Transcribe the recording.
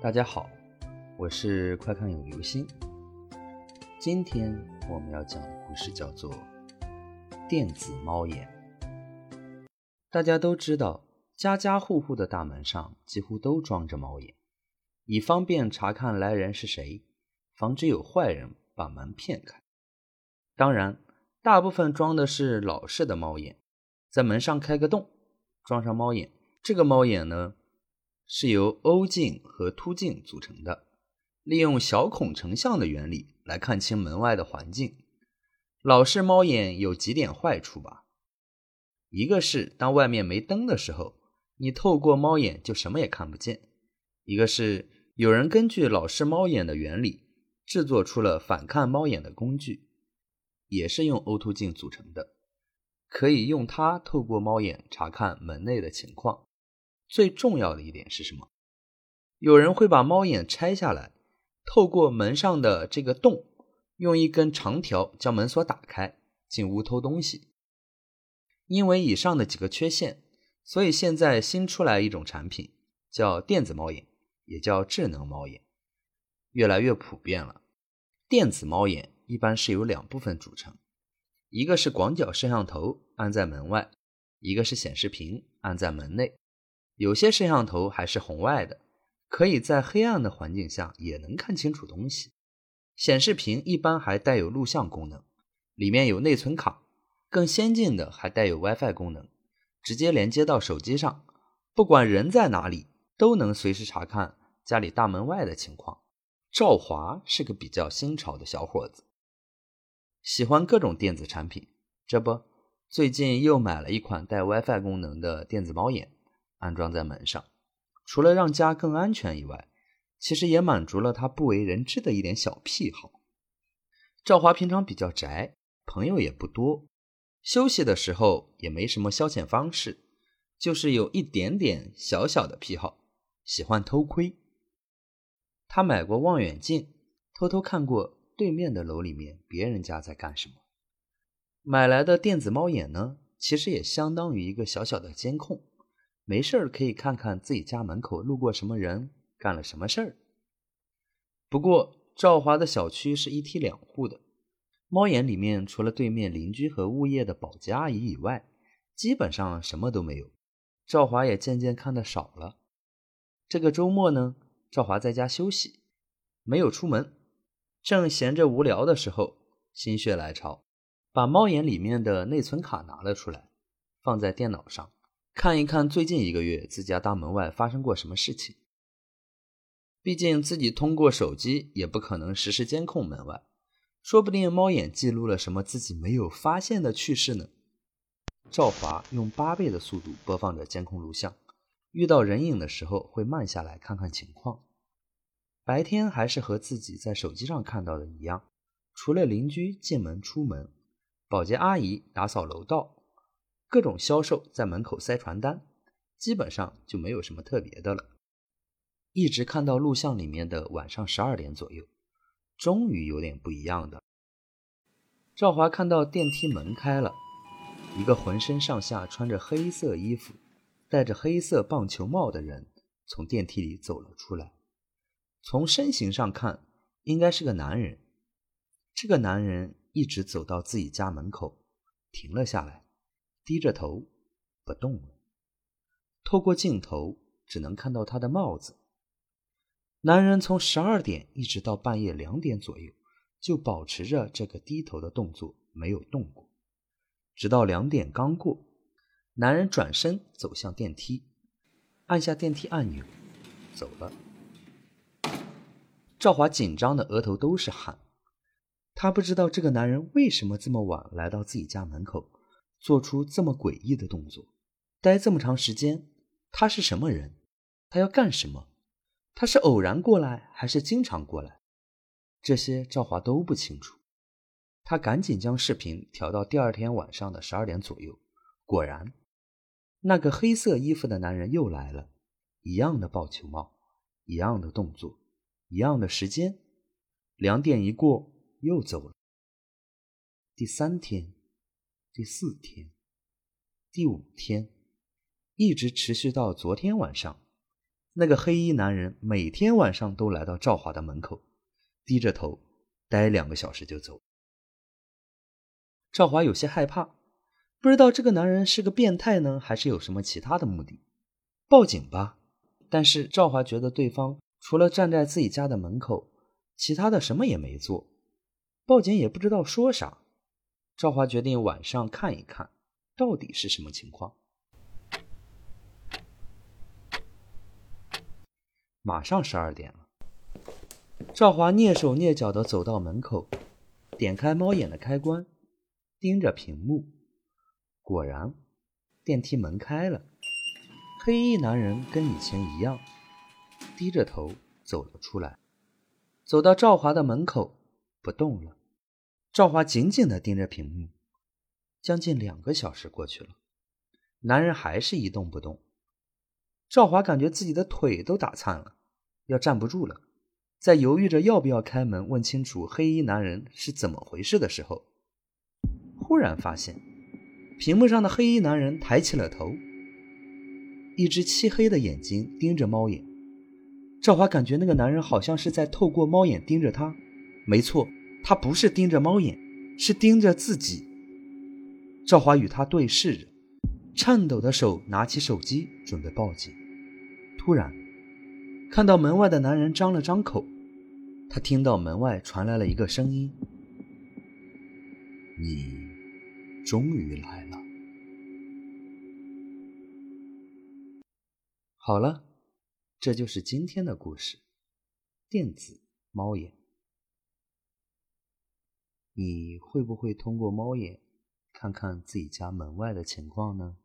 大家好，我是快看有流星。今天我们要讲的故事叫做《电子猫眼》。大家都知道，家家户户的大门上几乎都装着猫眼，以方便查看来人是谁，防止有坏人把门骗开。当然，大部分装的是老式的猫眼，在门上开个洞，装上猫眼。这个猫眼呢？是由凹镜和凸镜组成的，利用小孔成像的原理来看清门外的环境。老式猫眼有几点坏处吧？一个是当外面没灯的时候，你透过猫眼就什么也看不见；一个是有人根据老式猫眼的原理制作出了反看猫眼的工具，也是用凹凸镜组成的，可以用它透过猫眼查看门内的情况。最重要的一点是什么？有人会把猫眼拆下来，透过门上的这个洞，用一根长条将门锁打开，进屋偷东西。因为以上的几个缺陷，所以现在新出来一种产品，叫电子猫眼，也叫智能猫眼，越来越普遍了。电子猫眼一般是由两部分组成，一个是广角摄像头安在门外，一个是显示屏安在门内。有些摄像头还是红外的，可以在黑暗的环境下也能看清楚东西。显示屏一般还带有录像功能，里面有内存卡，更先进的还带有 WiFi 功能，直接连接到手机上，不管人在哪里，都能随时查看家里大门外的情况。赵华是个比较新潮的小伙子，喜欢各种电子产品，这不，最近又买了一款带 WiFi 功能的电子猫眼。安装在门上，除了让家更安全以外，其实也满足了他不为人知的一点小癖好。赵华平常比较宅，朋友也不多，休息的时候也没什么消遣方式，就是有一点点小小的癖好，喜欢偷窥。他买过望远镜，偷偷看过对面的楼里面别人家在干什么。买来的电子猫眼呢，其实也相当于一个小小的监控。没事儿可以看看自己家门口路过什么人，干了什么事儿。不过赵华的小区是一梯两户的，猫眼里面除了对面邻居和物业的保洁阿姨以外，基本上什么都没有。赵华也渐渐看得少了。这个周末呢，赵华在家休息，没有出门，正闲着无聊的时候，心血来潮，把猫眼里面的内存卡拿了出来，放在电脑上。看一看最近一个月自家大门外发生过什么事情。毕竟自己通过手机也不可能实时监控门外，说不定猫眼记录了什么自己没有发现的趣事呢。赵华用八倍的速度播放着监控录像，遇到人影的时候会慢下来看看情况。白天还是和自己在手机上看到的一样，除了邻居进门出门，保洁阿姨打扫楼道。各种销售在门口塞传单，基本上就没有什么特别的了。一直看到录像里面的晚上十二点左右，终于有点不一样的。赵华看到电梯门开了，一个浑身上下穿着黑色衣服、戴着黑色棒球帽的人从电梯里走了出来。从身形上看，应该是个男人。这个男人一直走到自己家门口，停了下来。低着头，不动了。透过镜头，只能看到他的帽子。男人从十二点一直到半夜两点左右，就保持着这个低头的动作，没有动过。直到两点刚过，男人转身走向电梯，按下电梯按钮，走了。赵华紧张的额头都是汗，他不知道这个男人为什么这么晚来到自己家门口。做出这么诡异的动作，待这么长时间，他是什么人？他要干什么？他是偶然过来，还是经常过来？这些赵华都不清楚。他赶紧将视频调到第二天晚上的十二点左右。果然，那个黑色衣服的男人又来了，一样的棒球帽，一样的动作，一样的时间。两点一过，又走了。第三天。第四天，第五天，一直持续到昨天晚上。那个黑衣男人每天晚上都来到赵华的门口，低着头待两个小时就走。赵华有些害怕，不知道这个男人是个变态呢，还是有什么其他的目的。报警吧！但是赵华觉得对方除了站在自己家的门口，其他的什么也没做，报警也不知道说啥。赵华决定晚上看一看，到底是什么情况。马上十二点了，赵华蹑手蹑脚的走到门口，点开猫眼的开关。盯着屏幕，果然，电梯门开了。黑衣男人跟以前一样，低着头走了出来，走到赵华的门口，不动了。赵华紧紧的盯着屏幕，将近两个小时过去了，男人还是一动不动。赵华感觉自己的腿都打颤了，要站不住了。在犹豫着要不要开门问清楚黑衣男人是怎么回事的时候。忽然发现，屏幕上的黑衣男人抬起了头，一只漆黑的眼睛盯着猫眼。赵华感觉那个男人好像是在透过猫眼盯着他。没错，他不是盯着猫眼，是盯着自己。赵华与他对视着，颤抖的手拿起手机准备报警。突然，看到门外的男人张了张口，他听到门外传来了一个声音：“你。”终于来了。好了，这就是今天的故事。电子猫眼，你会不会通过猫眼看看自己家门外的情况呢？